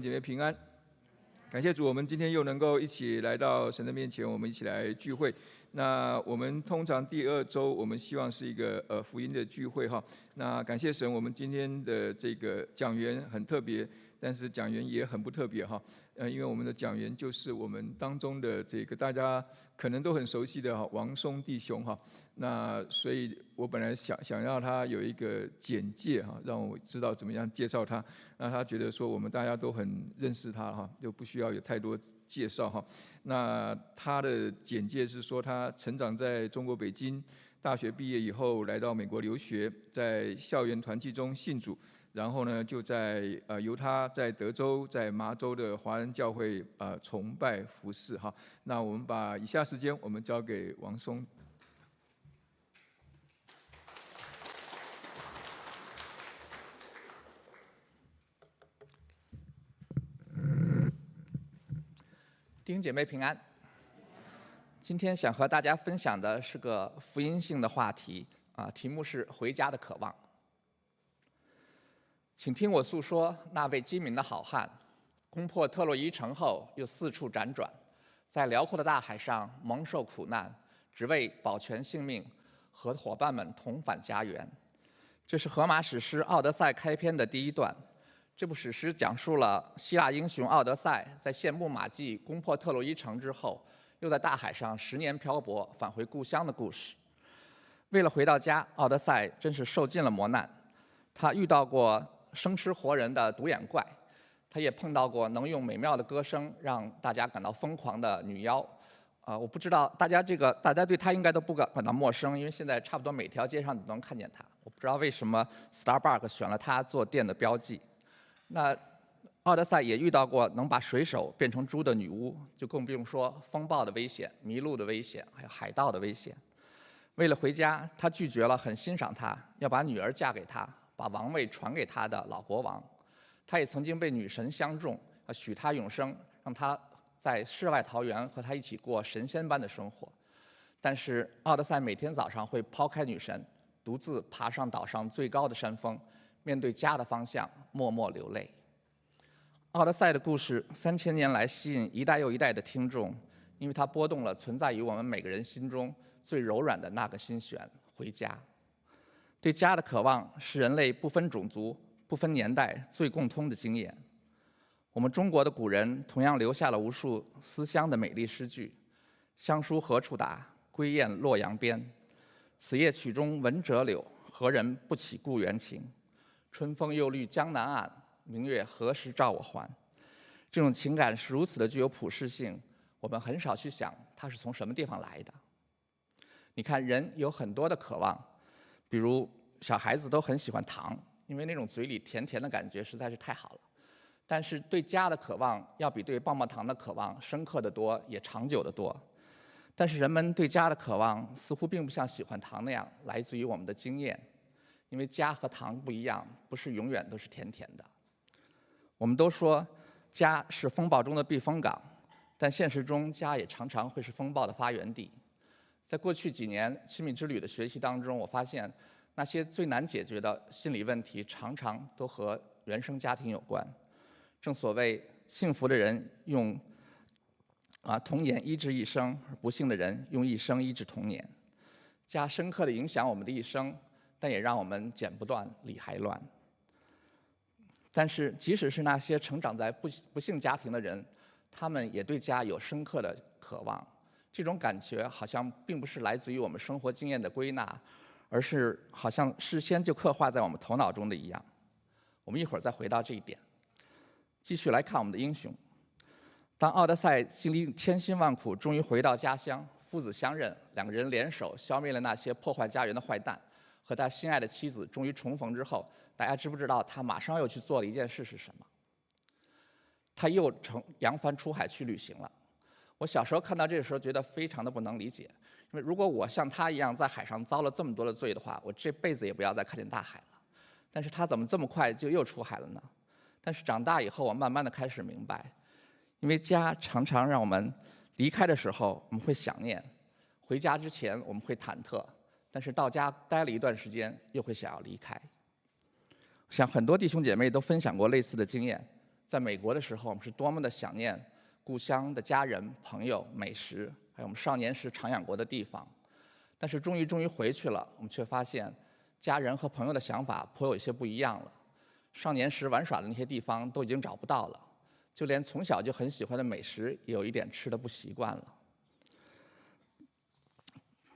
姐妹平安，感谢主，我们今天又能够一起来到神的面前，我们一起来聚会。那我们通常第二周，我们希望是一个呃福音的聚会哈。那感谢神，我们今天的这个讲员很特别，但是讲员也很不特别哈。呃，因为我们的讲员就是我们当中的这个大家可能都很熟悉的哈王松弟兄哈。那所以我本来想想要他有一个简介哈，让我知道怎么样介绍他。那他觉得说我们大家都很认识他哈，就不需要有太多介绍哈。那他的简介是说他成长在中国北京，大学毕业以后来到美国留学，在校园团契中信主，然后呢就在呃由他在德州在麻州的华人教会呃崇拜服侍哈。那我们把以下时间我们交给王松。弟兄姐妹平安。今天想和大家分享的是个福音性的话题啊，题目是回家的渴望。请听我诉说那位机敏的好汉，攻破特洛伊城后，又四处辗转，在辽阔的大海上蒙受苦难，只为保全性命，和伙伴们同返家园。这是荷马史诗《奥德赛》开篇的第一段。这部史诗讲述了希腊英雄奥德赛在羡慕马迹攻破特洛伊城之后，又在大海上十年漂泊返回故乡的故事。为了回到家，奥德赛真是受尽了磨难。他遇到过生吃活人的独眼怪，他也碰到过能用美妙的歌声让大家感到疯狂的女妖。啊，我不知道大家这个大家对他应该都不感感到陌生，因为现在差不多每条街上都能看见他。我不知道为什么 Starbucks 选了他做店的标记。那奥德赛也遇到过能把水手变成猪的女巫，就更不用说风暴的危险、迷路的危险，还有海盗的危险。为了回家，他拒绝了很欣赏他、要把女儿嫁给他、把王位传给他的老国王。他也曾经被女神相中，啊，许他永生，让他在世外桃源和他一起过神仙般的生活。但是奥德赛每天早上会抛开女神，独自爬上岛上最高的山峰。面对家的方向，默默流泪。奥德赛的故事三千年来吸引一代又一代的听众，因为它拨动了存在于我们每个人心中最柔软的那个心弦——回家。对家的渴望是人类不分种族、不分年代最共通的经验。我们中国的古人同样留下了无数思乡的美丽诗句：“乡书何处达？归雁洛阳边。此夜曲中闻折柳，何人不起故园情？”春风又绿江南岸，明月何时照我还？这种情感是如此的具有普适性，我们很少去想它是从什么地方来的。你看，人有很多的渴望，比如小孩子都很喜欢糖，因为那种嘴里甜甜的感觉实在是太好了。但是对家的渴望要比对棒棒糖的渴望深刻的多，也长久的多。但是人们对家的渴望似乎并不像喜欢糖那样来自于我们的经验。因为家和糖不一样，不是永远都是甜甜的。我们都说家是风暴中的避风港，但现实中家也常常会是风暴的发源地。在过去几年亲密之旅的学习当中，我发现那些最难解决的心理问题，常常都和原生家庭有关。正所谓，幸福的人用啊童年医治一生，不幸的人用一生医治童年。家深刻的影响我们的一生。但也让我们剪不断，理还乱。但是，即使是那些成长在不不幸家庭的人，他们也对家有深刻的渴望。这种感觉好像并不是来自于我们生活经验的归纳，而是好像事先就刻画在我们头脑中的一样。我们一会儿再回到这一点，继续来看我们的英雄。当奥德赛经历千辛万苦，终于回到家乡，父子相认，两个人联手消灭了那些破坏家园的坏蛋。和他心爱的妻子终于重逢之后，大家知不知道他马上又去做了一件事是什么？他又乘扬帆出海去旅行了。我小时候看到这个时候，觉得非常的不能理解，因为如果我像他一样在海上遭了这么多的罪的话，我这辈子也不要再看见大海了。但是他怎么这么快就又出海了呢？但是长大以后，我慢慢的开始明白，因为家常常让我们离开的时候我们会想念，回家之前我们会忐忑。但是到家待了一段时间，又会想要离开。像很多弟兄姐妹都分享过类似的经验，在美国的时候，我们是多么的想念故乡的家人、朋友、美食，还有我们少年时常养过的地方。但是终于终于回去了，我们却发现家人和朋友的想法颇有一些不一样了。少年时玩耍的那些地方都已经找不到了，就连从小就很喜欢的美食也有一点吃的不习惯了。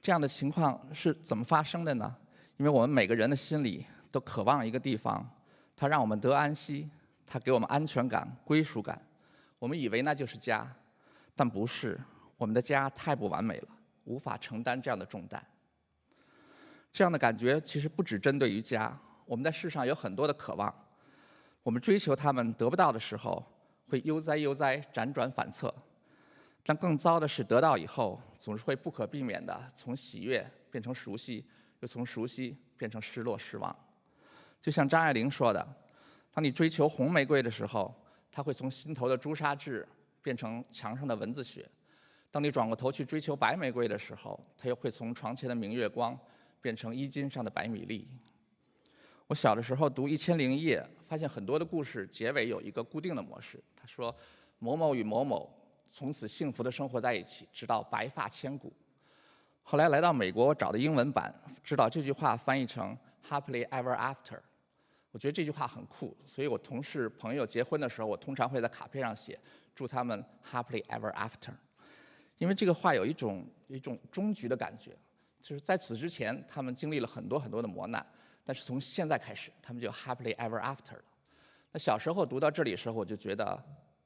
这样的情况是怎么发生的呢？因为我们每个人的心里都渴望一个地方，它让我们得安息，它给我们安全感、归属感。我们以为那就是家，但不是。我们的家太不完美了，无法承担这样的重担。这样的感觉其实不只针对于家。我们在世上有很多的渴望，我们追求他们得不到的时候，会悠哉悠哉、辗转反侧。但更糟的是，得到以后，总是会不可避免的从喜悦变成熟悉，又从熟悉变成失落、失望。就像张爱玲说的：“当你追求红玫瑰的时候，它会从心头的朱砂痣变成墙上的蚊子血。”当你转过头去追求白玫瑰的时候，它又会从床前的明月光变成衣襟上的白米粒。我小的时候读《一千零一夜》，发现很多的故事结尾有一个固定的模式。他说：“某某与某某从此幸福的生活在一起，直到白发千古。”后来来到美国，我找的英文版，知道这句话翻译成 “happily ever after”。我觉得这句话很酷，所以我同事朋友结婚的时候，我通常会在卡片上写祝他们 “happily ever after”。因为这个话有一种一种终局的感觉，就是在此之前，他们经历了很多很多的磨难，但是从现在开始，他们就 happily ever after 了。那小时候读到这里的时候，我就觉得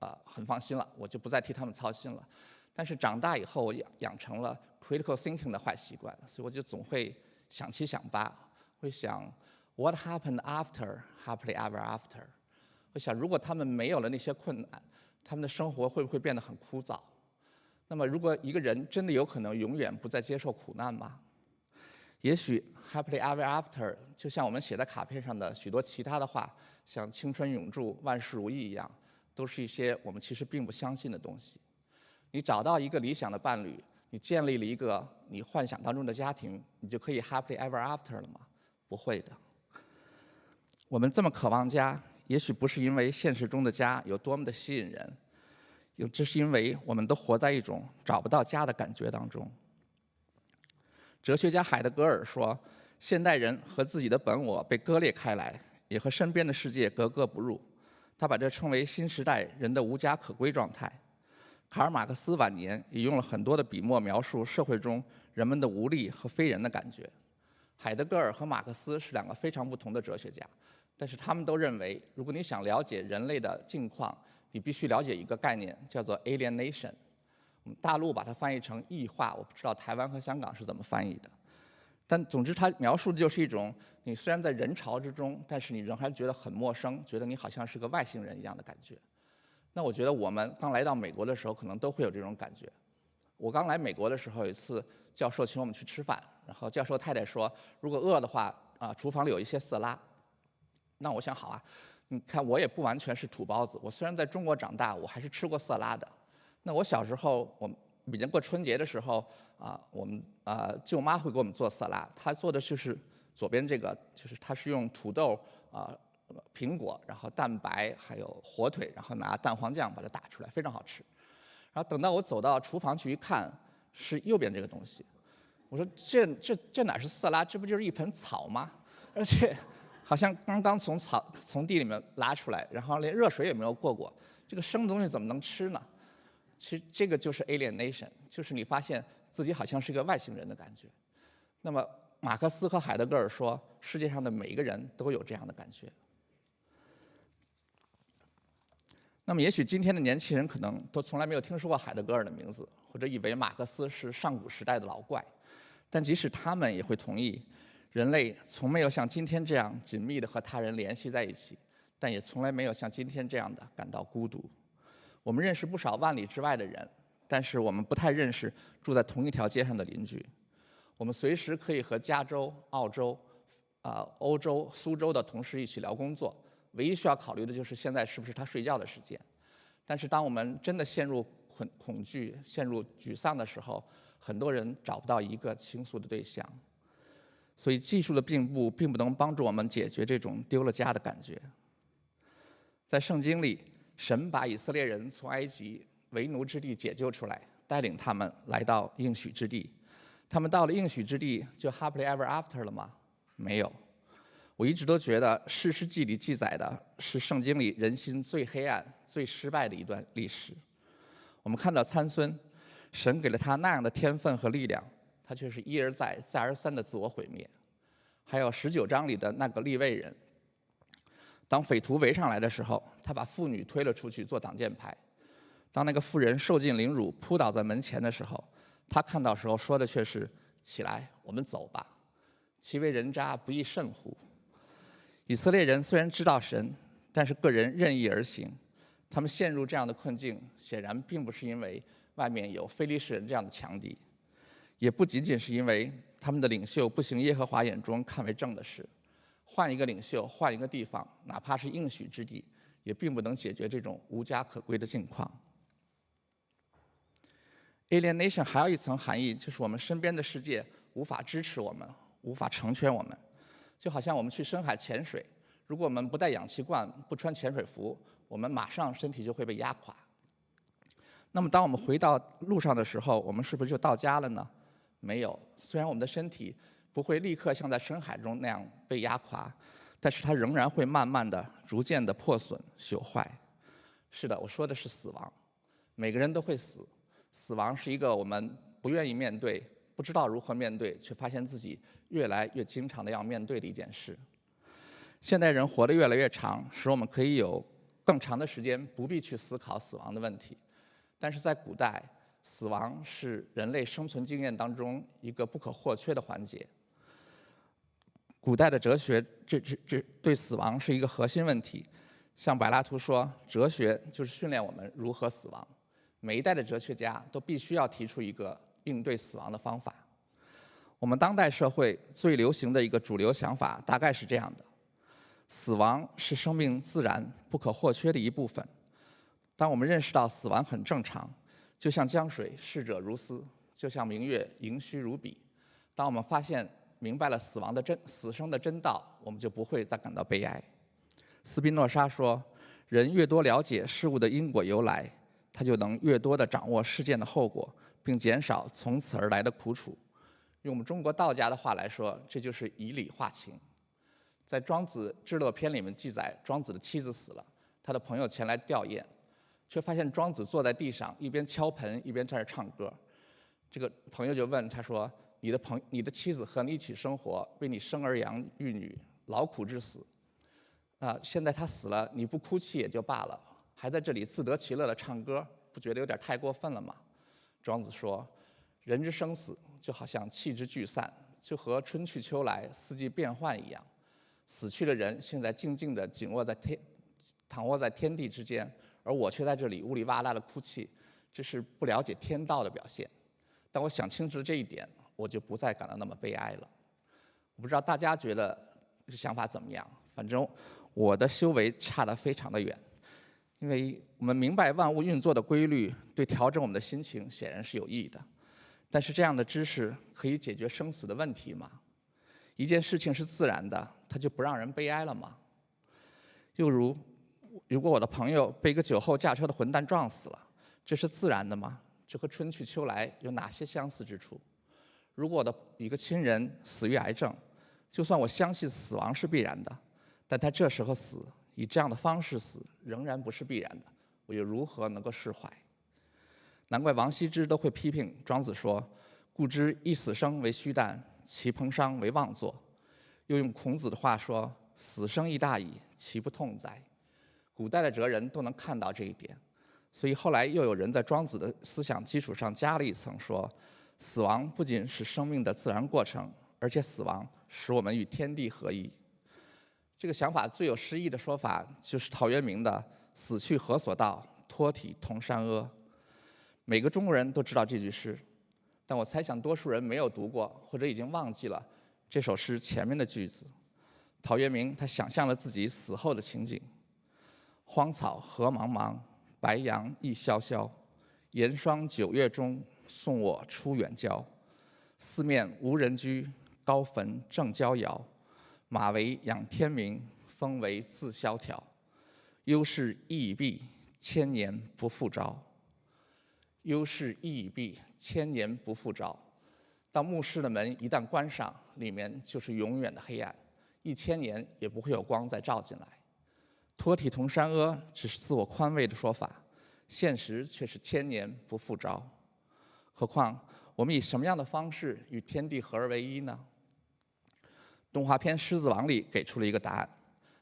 啊很放心了，我就不再替他们操心了。但是长大以后，我养养成了 critical thinking 的坏习惯，所以我就总会想七想八，会想 what happened after happily ever after？我想如果他们没有了那些困难，他们的生活会不会变得很枯燥？那么，如果一个人真的有可能永远不再接受苦难吗？也许 “happily ever after” 就像我们写在卡片上的许多其他的话，像“青春永驻”“万事如意”一样，都是一些我们其实并不相信的东西。你找到一个理想的伴侣，你建立了一个你幻想当中的家庭，你就可以 “happily ever after” 了吗？不会的。我们这么渴望家，也许不是因为现实中的家有多么的吸引人。有，这是因为我们都活在一种找不到家的感觉当中。哲学家海德格尔说：“现代人和自己的本我被割裂开来，也和身边的世界格格不入。”他把这称为新时代人的无家可归状态。卡尔马克思晚年也用了很多的笔墨描述社会中人们的无力和非人的感觉。海德格尔和马克思是两个非常不同的哲学家，但是他们都认为，如果你想了解人类的境况，你必须了解一个概念，叫做 alienation。我们大陆把它翻译成异化，我不知道台湾和香港是怎么翻译的。但总之，它描述的就是一种你虽然在人潮之中，但是你仍然觉得很陌生，觉得你好像是个外星人一样的感觉。那我觉得我们刚来到美国的时候，可能都会有这种感觉。我刚来美国的时候，有一次教授请我们去吃饭，然后教授太太说，如果饿的话，啊，厨房里有一些色拉。那我想，好啊。你看，我也不完全是土包子。我虽然在中国长大，我还是吃过色拉的。那我小时候，我每年过春节的时候，啊，我们啊舅妈会给我们做色拉。她做的就是左边这个，就是她是用土豆啊、苹果，然后蛋白还有火腿，然后拿蛋黄酱把它打出来，非常好吃。然后等到我走到厨房去一看，是右边这个东西。我说这这这哪是色拉？这不就是一盆草吗？而且。好像刚刚从草从地里面拉出来，然后连热水也没有过过，这个生的东西怎么能吃呢？其实这个就是 alienation，就是你发现自己好像是一个外星人的感觉。那么马克思和海德格尔说，世界上的每一个人都有这样的感觉。那么也许今天的年轻人可能都从来没有听说过海德格尔的名字，或者以为马克思是上古时代的老怪，但即使他们也会同意。人类从没有像今天这样紧密的和他人联系在一起，但也从来没有像今天这样的感到孤独。我们认识不少万里之外的人，但是我们不太认识住在同一条街上的邻居。我们随时可以和加州、澳洲、啊欧洲、苏州的同事一起聊工作，唯一需要考虑的就是现在是不是他睡觉的时间。但是当我们真的陷入恐恐惧、陷入沮丧的时候，很多人找不到一个倾诉的对象。所以，技术的进步并不能帮助我们解决这种丢了家的感觉。在圣经里，神把以色列人从埃及为奴之地解救出来，带领他们来到应许之地。他们到了应许之地，就 happily ever after 了吗？没有。我一直都觉得《史诗记》里记载的是圣经里人心最黑暗、最失败的一段历史。我们看到参孙，神给了他那样的天分和力量，他却是一而再、再而三的自我毁灭。还有十九章里的那个立位人，当匪徒围上来的时候，他把妇女推了出去做挡箭牌。当那个妇人受尽凌辱、扑倒在门前的时候，他看到时候说的却是：“起来，我们走吧。”其为人渣，不亦甚乎？以色列人虽然知道神，但是个人任意而行。他们陷入这样的困境，显然并不是因为外面有非利士人这样的强敌，也不仅仅是因为他们的领袖不行耶和华眼中看为正的事。换一个领袖，换一个地方，哪怕是应许之地，也并不能解决这种无家可归的境况。Alienation 还有一层含义，就是我们身边的世界无法支持我们，无法成全我们。就好像我们去深海潜水，如果我们不带氧气罐、不穿潜水服，我们马上身体就会被压垮。那么，当我们回到路上的时候，我们是不是就到家了呢？没有。虽然我们的身体不会立刻像在深海中那样被压垮，但是它仍然会慢慢的、逐渐的破损、朽坏。是的，我说的是死亡。每个人都会死。死亡是一个我们不愿意面对、不知道如何面对，却发现自己越来越经常的要面对的一件事。现代人活得越来越长，使我们可以有更长的时间不必去思考死亡的问题。但是在古代，死亡是人类生存经验当中一个不可或缺的环节。古代的哲学，这这这对死亡是一个核心问题。像柏拉图说，哲学就是训练我们如何死亡。每一代的哲学家都必须要提出一个应对死亡的方法。我们当代社会最流行的一个主流想法大概是这样的：死亡是生命自然不可或缺的一部分。当我们认识到死亡很正常，就像江水逝者如斯，就像明月盈虚如彼。当我们发现明白了死亡的真死生的真道，我们就不会再感到悲哀。斯宾诺莎说：“人越多了解事物的因果由来。”他就能越多地掌握事件的后果，并减少从此而来的苦楚。用我们中国道家的话来说，这就是以理化情。在《庄子·至乐篇》里面记载，庄子的妻子死了，他的朋友前来吊唁，却发现庄子坐在地上，一边敲盆一边在那唱歌。这个朋友就问他说：“你的朋，你的妻子和你一起生活，为你生儿养育女，劳苦至死。啊，现在他死了，你不哭泣也就罢了。”还在这里自得其乐的唱歌，不觉得有点太过分了吗？庄子说：“人之生死就好像气之聚散，就和春去秋来、四季变换一样。死去的人现在静静地紧握在天，躺卧在天地之间，而我却在这里呜里哇啦的哭泣，这是不了解天道的表现。当我想清楚了这一点，我就不再感到那么悲哀了。我不知道大家觉得想法怎么样？反正我的修为差得非常的远。”因为我们明白万物运作的规律，对调整我们的心情显然是有益的。但是这样的知识可以解决生死的问题吗？一件事情是自然的，它就不让人悲哀了吗？又如，如果我的朋友被一个酒后驾车的混蛋撞死了，这是自然的吗？这和春去秋来有哪些相似之处？如果我的一个亲人死于癌症，就算我相信死亡是必然的，但他这时候死。以这样的方式死仍然不是必然的，我又如何能够释怀？难怪王羲之都会批评庄子说：“故知一死生为虚诞，其彭殇为妄作。”又用孔子的话说：“死生亦大矣，其不痛哉？”古代的哲人都能看到这一点，所以后来又有人在庄子的思想基础上加了一层，说：“死亡不仅是生命的自然过程，而且死亡使我们与天地合一。”这个想法最有诗意的说法，就是陶渊明的“死去何所道，托体同山阿”。每个中国人都知道这句诗，但我猜想多数人没有读过，或者已经忘记了这首诗前面的句子。陶渊明他想象了自己死后的情景：荒草何茫茫，白杨亦萧萧。严霜九月中，送我出远郊。四面无人居，高坟正郊遥。马嵬仰天鸣，风为自萧条。忧事一已毕，千年不复朝。忧是一已毕，千年不复朝。当墓室的门一旦关上，里面就是永远的黑暗，一千年也不会有光再照进来。托体同山阿只是自我宽慰的说法，现实却是千年不复朝。何况我们以什么样的方式与天地合而为一呢？动画片《狮子王》里给出了一个答案。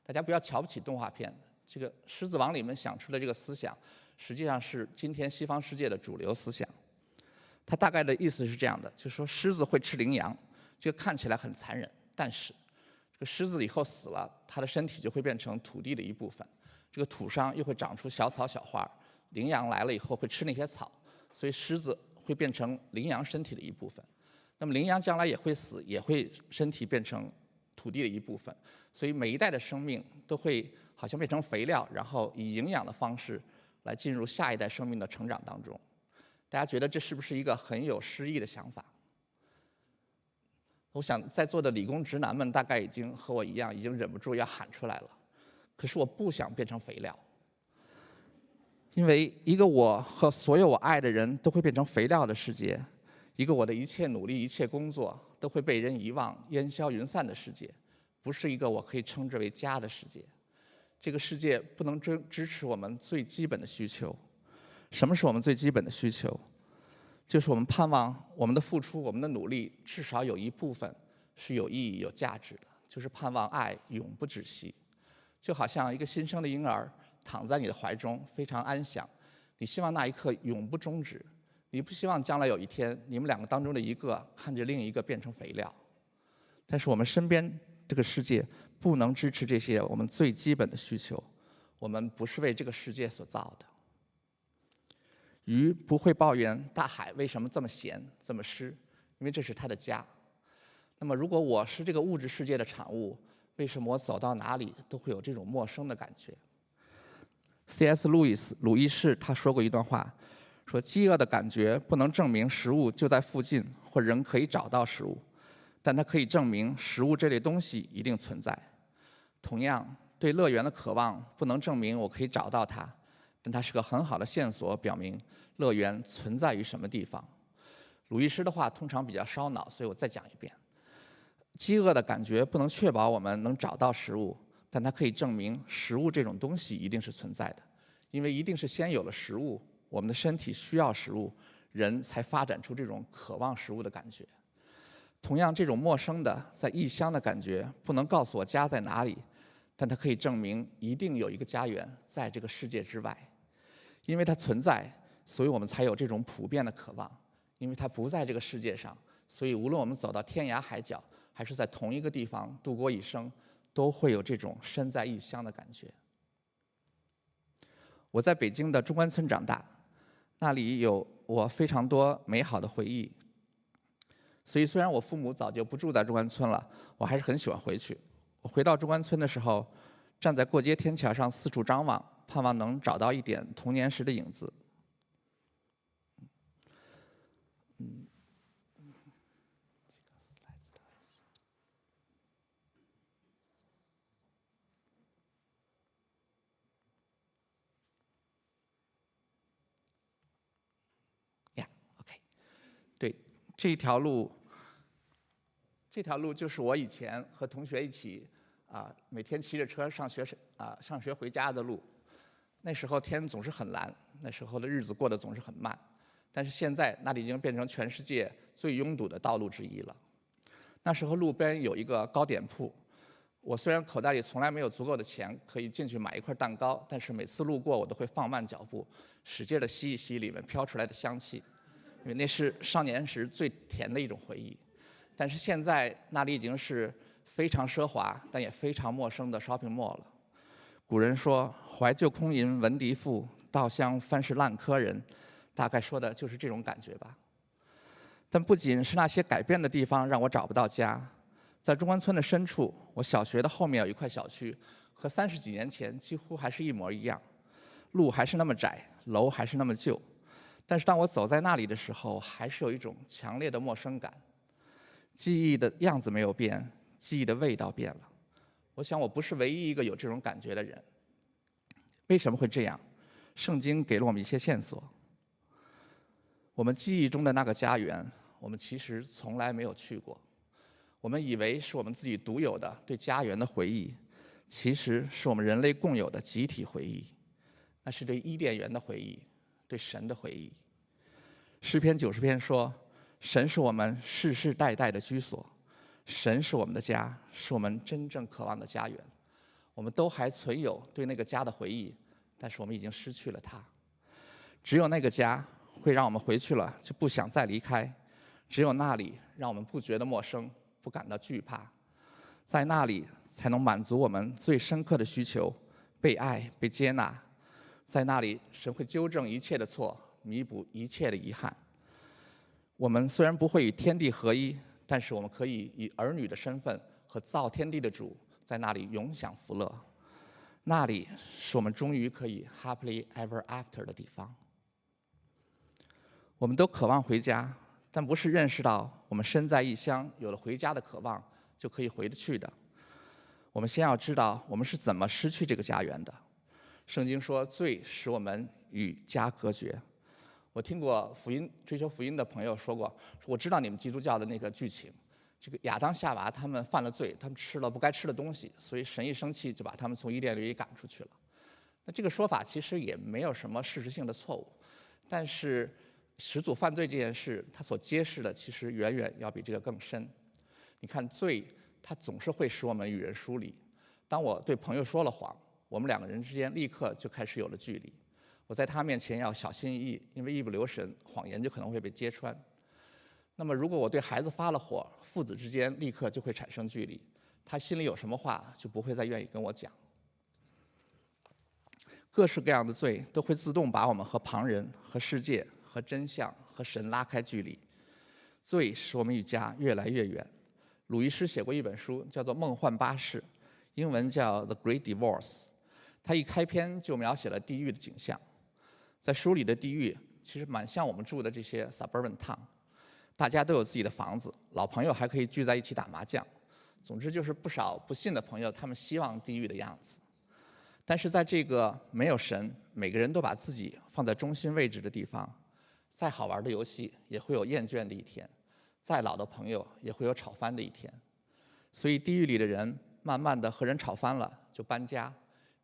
大家不要瞧不起动画片，这个《狮子王》里面想出的这个思想，实际上是今天西方世界的主流思想。它大概的意思是这样的：就是说狮子会吃羚羊，这个看起来很残忍，但是狮子以后死了，它的身体就会变成土地的一部分，这个土上又会长出小草小花，羚羊来了以后会吃那些草，所以狮子会变成羚羊身体的一部分。那么羚羊将来也会死，也会身体变成。土地的一部分，所以每一代的生命都会好像变成肥料，然后以营养的方式来进入下一代生命的成长当中。大家觉得这是不是一个很有诗意的想法？我想在座的理工直男们大概已经和我一样，已经忍不住要喊出来了。可是我不想变成肥料，因为一个我和所有我爱的人都会变成肥料的世界。一个我的一切努力、一切工作都会被人遗忘、烟消云散的世界，不是一个我可以称之为家的世界。这个世界不能支支持我们最基本的需求。什么是我们最基本的需求？就是我们盼望我们的付出、我们的努力，至少有一部分是有意义、有价值的。就是盼望爱永不止息。就好像一个新生的婴儿躺在你的怀中，非常安详，你希望那一刻永不终止。你不希望将来有一天，你们两个当中的一个看着另一个变成肥料，但是我们身边这个世界不能支持这些我们最基本的需求。我们不是为这个世界所造的。鱼不会抱怨大海为什么这么咸、这么湿，因为这是它的家。那么，如果我是这个物质世界的产物，为什么我走到哪里都会有这种陌生的感觉？C.S. 路易斯·鲁伊士他说过一段话。说饥饿的感觉不能证明食物就在附近或人可以找到食物，但它可以证明食物这类东西一定存在。同样，对乐园的渴望不能证明我可以找到它，但它是个很好的线索，表明乐园存在于什么地方。鲁医师的话通常比较烧脑，所以我再讲一遍：饥饿的感觉不能确保我们能找到食物，但它可以证明食物这种东西一定是存在的，因为一定是先有了食物。我们的身体需要食物，人才发展出这种渴望食物的感觉。同样，这种陌生的、在异乡的感觉，不能告诉我家在哪里，但它可以证明一定有一个家园在这个世界之外。因为它存在，所以我们才有这种普遍的渴望。因为它不在这个世界上，所以无论我们走到天涯海角，还是在同一个地方度过一生，都会有这种身在异乡的感觉。我在北京的中关村长大。那里有我非常多美好的回忆，所以虽然我父母早就不住在中关村了，我还是很喜欢回去。我回到中关村的时候，站在过街天桥上四处张望，盼望能找到一点童年时的影子。这条路，这条路就是我以前和同学一起啊，每天骑着车上学啊，上学回家的路。那时候天总是很蓝，那时候的日子过得总是很慢。但是现在那里已经变成全世界最拥堵的道路之一了。那时候路边有一个糕点铺，我虽然口袋里从来没有足够的钱可以进去买一块蛋糕，但是每次路过我都会放慢脚步，使劲的吸一吸里面飘出来的香气。因为那是少年时最甜的一种回忆，但是现在那里已经是非常奢华，但也非常陌生的 shopping mall 了。古人说“怀旧空吟闻笛赋，稻香翻是烂柯人”，大概说的就是这种感觉吧。但不仅是那些改变的地方让我找不到家，在中关村的深处，我小学的后面有一块小区，和三十几年前几乎还是一模一样，路还是那么窄，楼还是那么旧。但是当我走在那里的时候，还是有一种强烈的陌生感。记忆的样子没有变，记忆的味道变了。我想我不是唯一一个有这种感觉的人。为什么会这样？圣经给了我们一些线索。我们记忆中的那个家园，我们其实从来没有去过。我们以为是我们自己独有的对家园的回忆，其实是我们人类共有的集体回忆。那是对伊甸园的回忆，对神的回忆。诗篇九十篇说：“神是我们世世代代的居所，神是我们的家，是我们真正渴望的家园。”我们都还存有对那个家的回忆，但是我们已经失去了它。只有那个家会让我们回去了就不想再离开，只有那里让我们不觉得陌生，不感到惧怕，在那里才能满足我们最深刻的需求：被爱、被接纳。在那里，神会纠正一切的错，弥补一切的遗憾。我们虽然不会与天地合一，但是我们可以以儿女的身份和造天地的主在那里永享福乐。那里是我们终于可以 happily ever after 的地方。我们都渴望回家，但不是认识到我们身在异乡，有了回家的渴望就可以回得去的。我们先要知道我们是怎么失去这个家园的。圣经说，罪使我们与家隔绝。我听过福音追求福音的朋友说过，我知道你们基督教的那个剧情，这个亚当夏娃他们犯了罪，他们吃了不该吃的东西，所以神一生气就把他们从伊甸园里赶出去了。那这个说法其实也没有什么事实性的错误，但是始祖犯罪这件事，它所揭示的其实远远要比这个更深。你看，罪它总是会使我们与人疏离。当我对朋友说了谎。我们两个人之间立刻就开始有了距离，我在他面前要小心翼翼，因为一不留神，谎言就可能会被揭穿。那么，如果我对孩子发了火，父子之间立刻就会产生距离，他心里有什么话就不会再愿意跟我讲。各式各样的罪都会自动把我们和旁人、和世界、和真相、和神拉开距离，罪使我们与家越来越远。鲁伊诗写过一本书，叫做《梦幻巴士》，英文叫《The Great Divorce》。他一开篇就描写了地狱的景象，在书里的地狱其实蛮像我们住的这些 suburban town，大家都有自己的房子，老朋友还可以聚在一起打麻将，总之就是不少不信的朋友，他们希望地狱的样子。但是在这个没有神，每个人都把自己放在中心位置的地方，再好玩的游戏也会有厌倦的一天，再老的朋友也会有吵翻的一天，所以地狱里的人慢慢的和人吵翻了就搬家。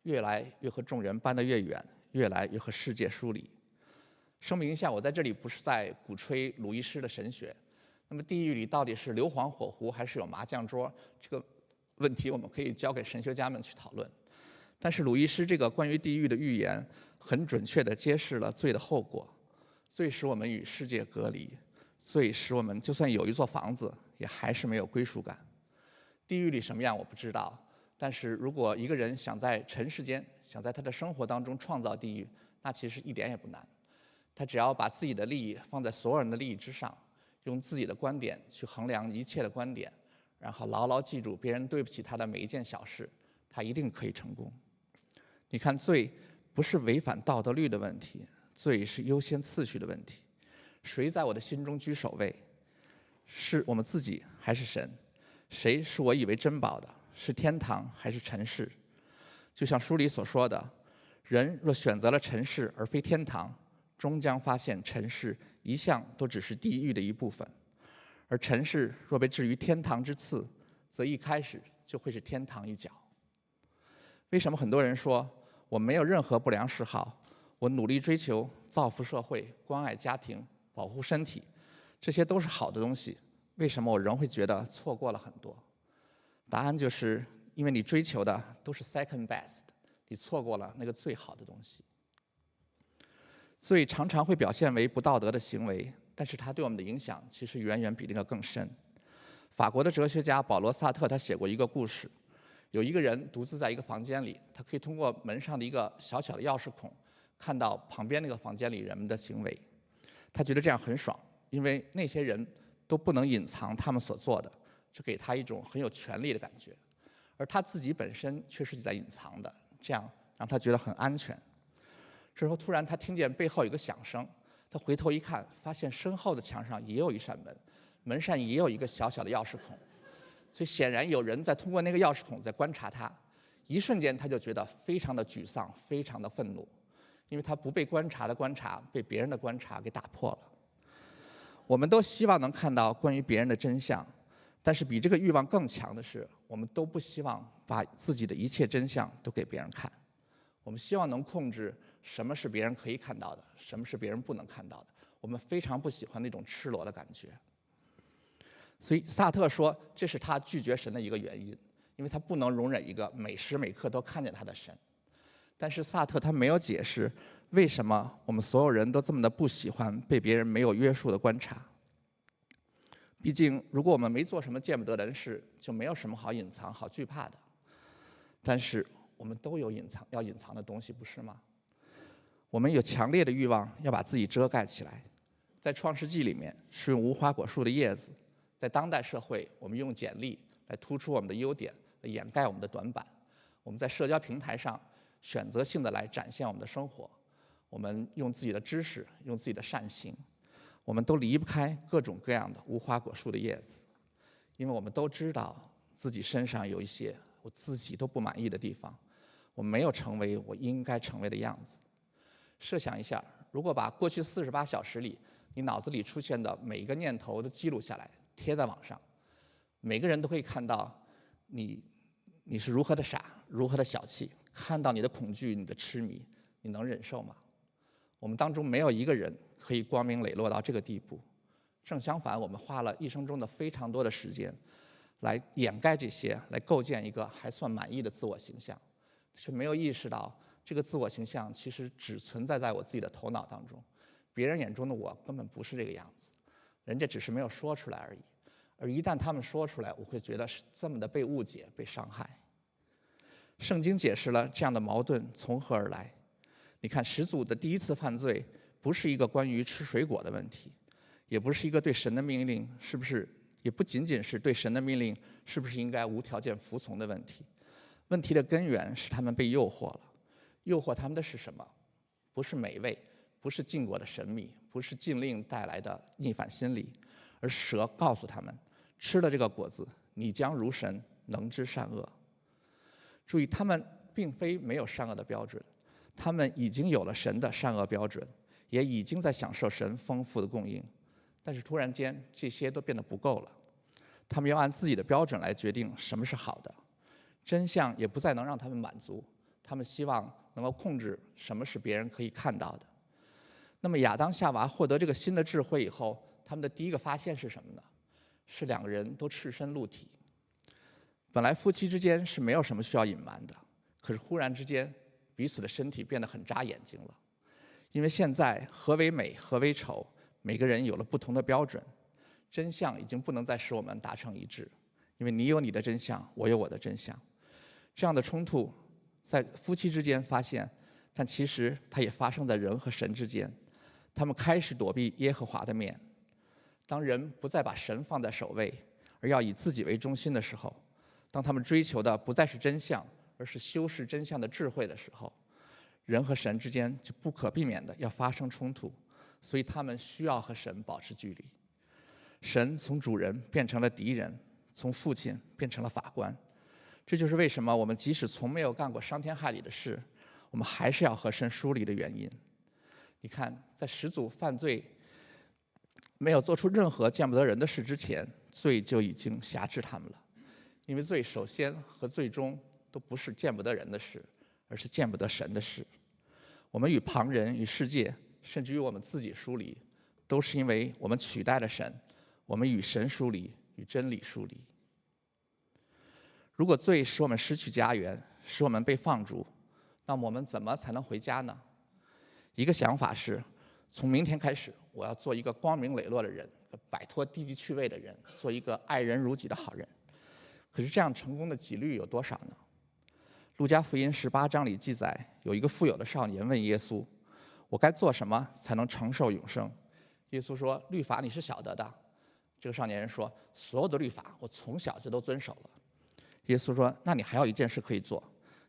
越来越和众人搬得越远，越来越和世界疏离。声明一下，我在这里不是在鼓吹鲁伊师的神学。那么地狱里到底是硫磺火湖还是有麻将桌？这个问题我们可以交给神学家们去讨论。但是鲁伊师这个关于地狱的预言，很准确地揭示了罪的后果。罪使我们与世界隔离，罪使我们就算有一座房子，也还是没有归属感。地狱里什么样我不知道。但是如果一个人想在尘世间，想在他的生活当中创造地狱，那其实一点也不难。他只要把自己的利益放在所有人的利益之上，用自己的观点去衡量一切的观点，然后牢牢记住别人对不起他的每一件小事，他一定可以成功。你看，罪不是违反道德律的问题，罪是优先次序的问题。谁在我的心中居首位？是我们自己还是神？谁是我以为珍宝的？是天堂还是尘世？就像书里所说的，人若选择了尘世而非天堂，终将发现尘世一向都只是地狱的一部分；而尘世若被置于天堂之次，则一开始就会是天堂一角。为什么很多人说我没有任何不良嗜好，我努力追求造福社会、关爱家庭、保护身体，这些都是好的东西？为什么我仍会觉得错过了很多？答案就是，因为你追求的都是 second best，你错过了那个最好的东西。所以常常会表现为不道德的行为，但是它对我们的影响其实远远比那个更深。法国的哲学家保罗·萨特他写过一个故事，有一个人独自在一个房间里，他可以通过门上的一个小小的钥匙孔，看到旁边那个房间里人们的行为。他觉得这样很爽，因为那些人都不能隐藏他们所做的。这给他一种很有权利的感觉，而他自己本身却是在隐藏的，这样让他觉得很安全。之后突然他听见背后有个响声，他回头一看，发现身后的墙上也有一扇门，门上也有一个小小的钥匙孔，所以显然有人在通过那个钥匙孔在观察他。一瞬间他就觉得非常的沮丧，非常的愤怒，因为他不被观察的观察被别人的观察给打破了。我们都希望能看到关于别人的真相，但是比这个欲望更强的是，我们都不希望把自己的一切真相都给别人看。我们希望能控制什么是别人可以看到的，什么是别人不能看到的。我们非常不喜欢那种赤裸的感觉。所以萨特说，这是他拒绝神的一个原因，因为他不能容忍一个每时每刻都看见他的神。但是萨特他没有解释为什么我们所有人都这么的不喜欢被别人没有约束的观察。毕竟，如果我们没做什么见不得人的事，就没有什么好隐藏、好惧怕的。但是。我们都有隐藏要隐藏的东西，不是吗？我们有强烈的欲望要把自己遮盖起来，在《创世纪》里面是用无花果树的叶子，在当代社会，我们用简历来突出我们的优点，来掩盖我们的短板。我们在社交平台上选择性的来展现我们的生活，我们用自己的知识，用自己的善行，我们都离不开各种各样的无花果树的叶子，因为我们都知道自己身上有一些我自己都不满意的地方。我没有成为我应该成为的样子。设想一下，如果把过去四十八小时里你脑子里出现的每一个念头都记录下来，贴在网上，每个人都可以看到你你是如何的傻，如何的小气，看到你的恐惧、你的痴迷，你能忍受吗？我们当中没有一个人可以光明磊落到这个地步。正相反，我们花了一生中的非常多的时间来掩盖这些，来构建一个还算满意的自我形象。却没有意识到，这个自我形象其实只存在在我自己的头脑当中，别人眼中的我根本不是这个样子，人家只是没有说出来而已。而一旦他们说出来，我会觉得是这么的被误解、被伤害。圣经解释了这样的矛盾从何而来。你看，始祖的第一次犯罪不是一个关于吃水果的问题，也不是一个对神的命令是不是，也不仅仅是对神的命令是不是应该无条件服从的问题。问题的根源是他们被诱惑了，诱惑他们的是什么？不是美味，不是禁果的神秘，不是禁令带来的逆反心理，而蛇告诉他们：吃了这个果子，你将如神，能知善恶。注意，他们并非没有善恶的标准，他们已经有了神的善恶标准，也已经在享受神丰富的供应，但是突然间这些都变得不够了，他们要按自己的标准来决定什么是好的。真相也不再能让他们满足，他们希望能够控制什么是别人可以看到的。那么亚当夏娃获得这个新的智慧以后，他们的第一个发现是什么呢？是两个人都赤身露体。本来夫妻之间是没有什么需要隐瞒的，可是忽然之间，彼此的身体变得很扎眼睛了。因为现在何为美，何为丑，每个人有了不同的标准，真相已经不能再使我们达成一致。因为你有你的真相，我有我的真相。这样的冲突在夫妻之间发现，但其实它也发生在人和神之间。他们开始躲避耶和华的面。当人不再把神放在首位，而要以自己为中心的时候，当他们追求的不再是真相，而是修饰真相的智慧的时候，人和神之间就不可避免的要发生冲突。所以他们需要和神保持距离。神从主人变成了敌人，从父亲变成了法官。这就是为什么我们即使从没有干过伤天害理的事，我们还是要和神疏离的原因。你看，在始祖犯罪、没有做出任何见不得人的事之前，罪就已经辖制他们了。因为罪首先和最终都不是见不得人的事，而是见不得神的事。我们与旁人、与世界，甚至与我们自己疏离，都是因为我们取代了神，我们与神疏离，与真理疏离。如果罪使我们失去家园，使我们被放逐，那么我们怎么才能回家呢？一个想法是，从明天开始，我要做一个光明磊落的人，摆脱低级趣味的人，做一个爱人如己的好人。可是这样成功的几率有多少呢？路加福音十八章里记载，有一个富有的少年问耶稣：“我该做什么才能承受永生？”耶稣说：“律法你是晓得的。”这个少年人说：“所有的律法，我从小就都遵守了。”耶稣说：“那你还有一件事可以做，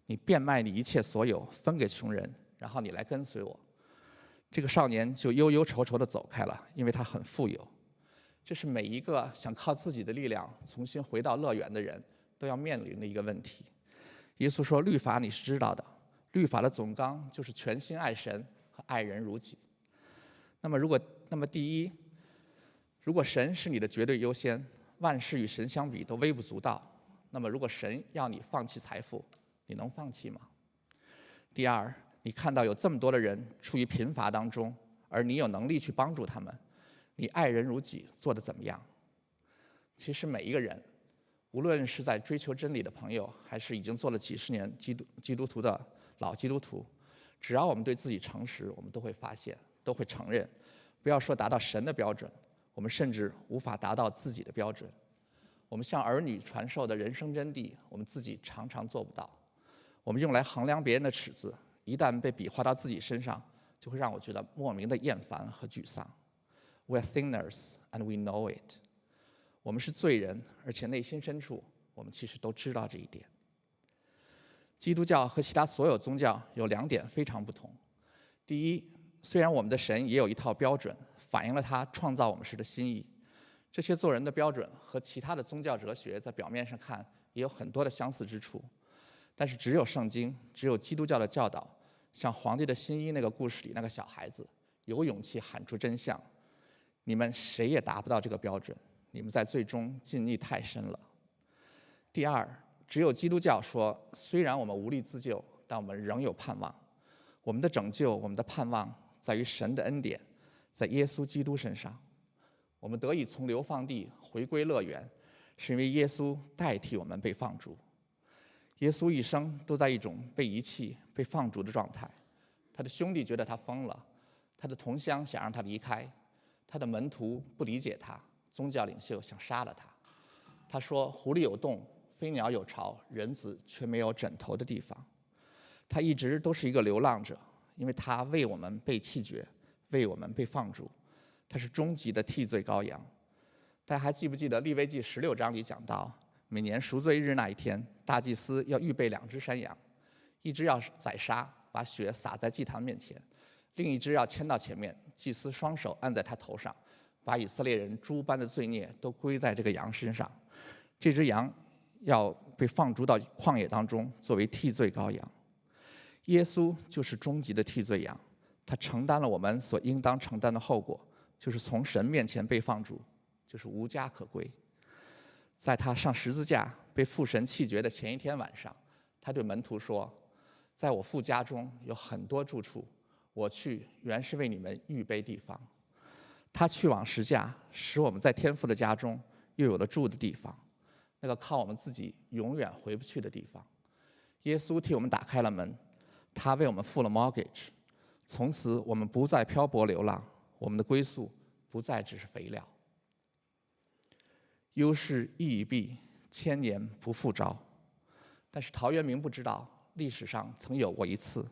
你变卖你一切所有，分给穷人，然后你来跟随我。”这个少年就忧忧愁愁地走开了，因为他很富有。这是每一个想靠自己的力量重新回到乐园的人都要面临的一个问题。耶稣说：“律法你是知道的，律法的总纲就是全心爱神和爱人如己。那么，如果那么第一，如果神是你的绝对优先，万事与神相比都微不足道，那么如果神要你放弃财富，你能放弃吗？第二，你看到有这么多的人处于贫乏当中，而你有能力去帮助他们，你爱人如己做的怎么样？其实每一个人，无论是在追求真理的朋友，还是已经做了几十年基督基督徒的老基督徒，只要我们对自己诚实，我们都会发现，都会承认，不要说达到神的标准。我们甚至无法达到自己的标准。我们向儿女传授的人生真谛，我们自己常常做不到。我们用来衡量别人的尺子，一旦被比划到自己身上，就会让我觉得莫名的厌烦和沮丧。We're sinners and we know it。我们是罪人，而且内心深处，我们其实都知道这一点。基督教和其他所有宗教有两点非常不同。第一，虽然我们的神也有一套标准。反映了他创造我们时的心意。这些做人的标准和其他的宗教哲学在表面上看也有很多的相似之处，但是只有圣经，只有基督教的教导，像皇帝的新衣那个故事里那个小孩子，有勇气喊出真相。你们谁也达不到这个标准，你们在最终尽力太深了。第二，只有基督教说，虽然我们无力自救，但我们仍有盼望。我们的拯救，我们的盼望，在于神的恩典。在耶稣基督身上，我们得以从流放地回归乐园，是因为耶稣代替我们被放逐。耶稣一生都在一种被遗弃、被放逐的状态。他的兄弟觉得他疯了，他的同乡想让他离开，他的门徒不理解他，宗教领袖想杀了他。他说：“狐狸有洞，飞鸟有巢，人子却没有枕头的地方。”他一直都是一个流浪者，因为他为我们被弃绝。为我们被放逐，他是终极的替罪羔羊。大家还记不记得利未记十六章里讲到，每年赎罪日那一天，大祭司要预备两只山羊，一只要宰杀，把血洒在祭坛面前；另一只要牵到前面，祭司双手按在他头上，把以色列人诸般的罪孽都归在这个羊身上。这只羊要被放逐到旷野当中，作为替罪羔羊。耶稣就是终极的替罪羊。他承担了我们所应当承担的后果，就是从神面前被放逐，就是无家可归。在他上十字架被父神弃绝的前一天晚上，他对门徒说：“在我父家中有很多住处，我去原是为你们预备地方。”他去往十架，使我们在天父的家中又有了住的地方，那个靠我们自己永远回不去的地方。耶稣替我们打开了门，他为我们付了 mortgage。从此，我们不再漂泊流浪，我们的归宿不再只是肥料。忧事易已毕，千年不复朝。但是陶渊明不知道，历史上曾有过一次，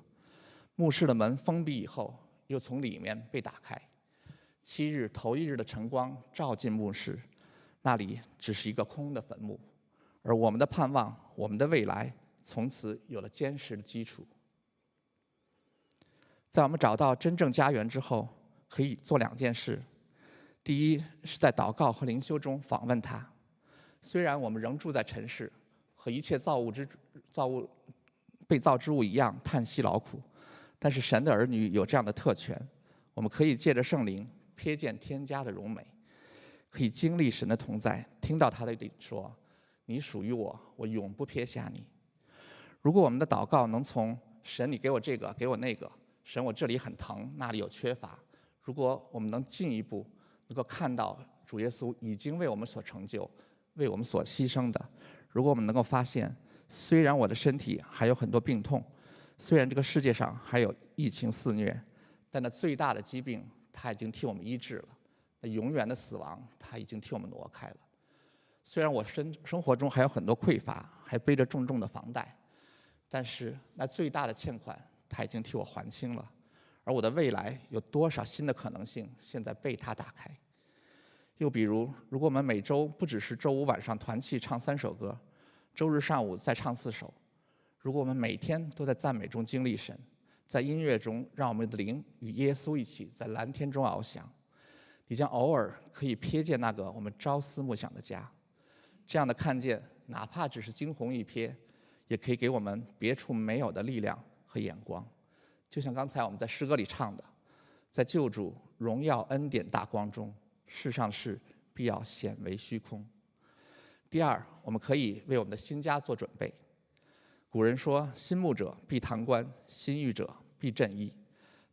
墓室的门封闭以后，又从里面被打开，七日头一日的晨光照进墓室，那里只是一个空的坟墓，而我们的盼望，我们的未来，从此有了坚实的基础。在我们找到真正家园之后，可以做两件事：第一，是在祷告和灵修中访问他。虽然我们仍住在尘世，和一切造物之造物被造之物一样叹息劳苦，但是神的儿女有这样的特权：我们可以借着圣灵瞥见天家的荣美，可以经历神的同在，听到他的说：“你属于我，我永不撇下你。”如果我们的祷告能从神，你给我这个，给我那个。神，我这里很疼，那里有缺乏。如果我们能进一步能够看到主耶稣已经为我们所成就、为我们所牺牲的，如果我们能够发现，虽然我的身体还有很多病痛，虽然这个世界上还有疫情肆虐，但那最大的疾病他已经替我们医治了，那永远的死亡他已经替我们挪开了。虽然我生生活中还有很多匮乏，还背着重重的房贷，但是那最大的欠款。他已经替我还清了，而我的未来有多少新的可能性，现在被他打开。又比如，如果我们每周不只是周五晚上团契唱三首歌，周日上午再唱四首；如果我们每天都在赞美中经历神，在音乐中让我们的灵与耶稣一起在蓝天中翱翔，你将偶尔可以瞥见那个我们朝思暮想的家。这样的看见，哪怕只是惊鸿一瞥，也可以给我们别处没有的力量。和眼光。就像刚才我们在诗歌里唱的，在救主荣耀恩典大光中，世上事必要显为虚空。第二，我们可以为我们的新家做准备。古人说：“新牧者必堂观，心欲者必振翼。”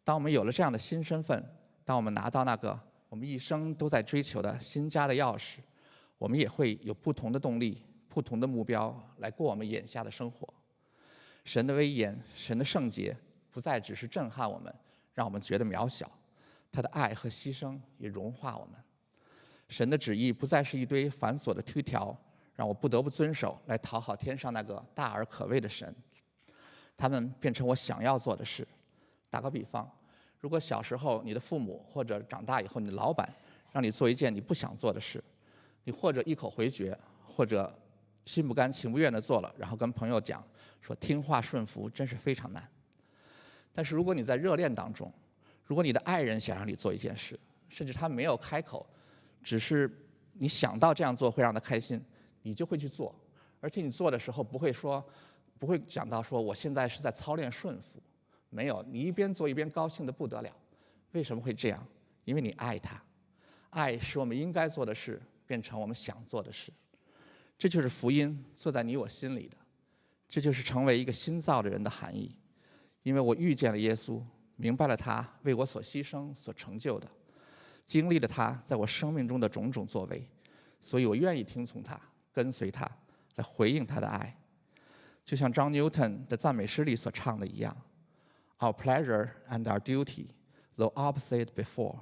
当我们有了这样的新身份，当我们拿到那个我们一生都在追求的新家的钥匙，我们也会有不同的动力、不同的目标来过我们眼下的生活。神的威严、神的圣洁。不再只是震撼我们，让我们觉得渺小，他的爱和牺牲也融化我们。神的旨意不再是一堆繁琐的推条，让我不得不遵守来讨好天上那个大而可畏的神。他们变成我想要做的事。打个比方，如果小时候你的父母或者长大以后你的老板让你做一件你不想做的事，你或者一口回绝，或者心不甘情不愿的做了，然后跟朋友讲说听话顺服真是非常难。但是如果你在热恋当中，如果你的爱人想让你做一件事，甚至他没有开口，只是你想到这样做会让他开心，你就会去做，而且你做的时候不会说，不会想到说我现在是在操练顺服，没有，你一边做一边高兴的不得了。为什么会这样？因为你爱他，爱使我们应该做的事变成我们想做的事，这就是福音坐在你我心里的，这就是成为一个新造的人的含义。因为我遇见了耶稣，明白了他为我所牺牲、所成就的，经历了他在我生命中的种种作为，所以我愿意听从他，跟随他，来回应他的爱。就像张 Newton 的赞美诗里所唱的一样：“Our pleasure and our duty, though opposite before,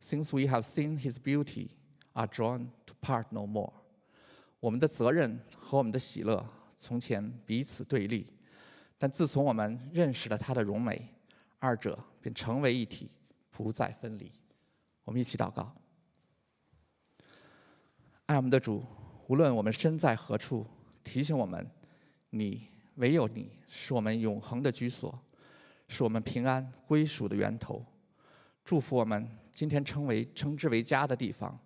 since we have seen His beauty, are drawn to part no more。”我们的责任和我们的喜乐从前彼此对立。但自从我们认识了他的荣美，二者便成为一体，不再分离。我们一起祷告：爱我们的主，无论我们身在何处，提醒我们，你唯有你是我们永恒的居所，是我们平安归属的源头。祝福我们今天称为称之为家的地方，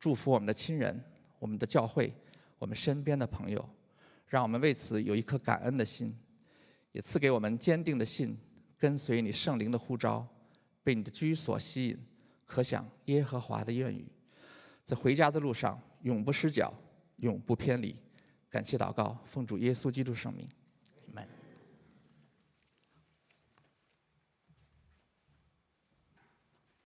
祝福我们的亲人、我们的教会、我们身边的朋友，让我们为此有一颗感恩的心。也赐给我们坚定的信，跟随你圣灵的呼召，被你的居所吸引，可想耶和华的愿语，在回家的路上永不失脚，永不偏离。感谢祷告，奉主耶稣基督圣名。